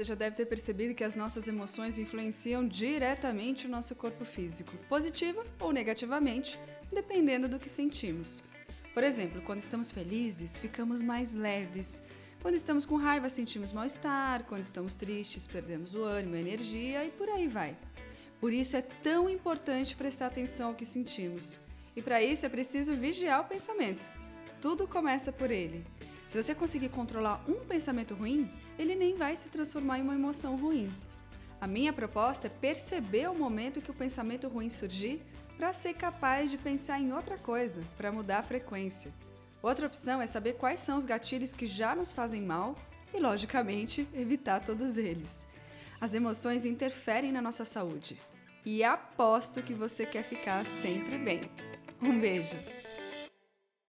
Você já deve ter percebido que as nossas emoções influenciam diretamente o nosso corpo físico, positiva ou negativamente, dependendo do que sentimos. Por exemplo, quando estamos felizes, ficamos mais leves. Quando estamos com raiva, sentimos mal-estar. Quando estamos tristes, perdemos o ânimo, a energia e por aí vai. Por isso é tão importante prestar atenção ao que sentimos. E para isso é preciso vigiar o pensamento. Tudo começa por ele. Se você conseguir controlar um pensamento ruim, ele nem vai se transformar em uma emoção ruim. A minha proposta é perceber o momento que o pensamento ruim surgir para ser capaz de pensar em outra coisa, para mudar a frequência. Outra opção é saber quais são os gatilhos que já nos fazem mal e, logicamente, evitar todos eles. As emoções interferem na nossa saúde. E aposto que você quer ficar sempre bem. Um beijo!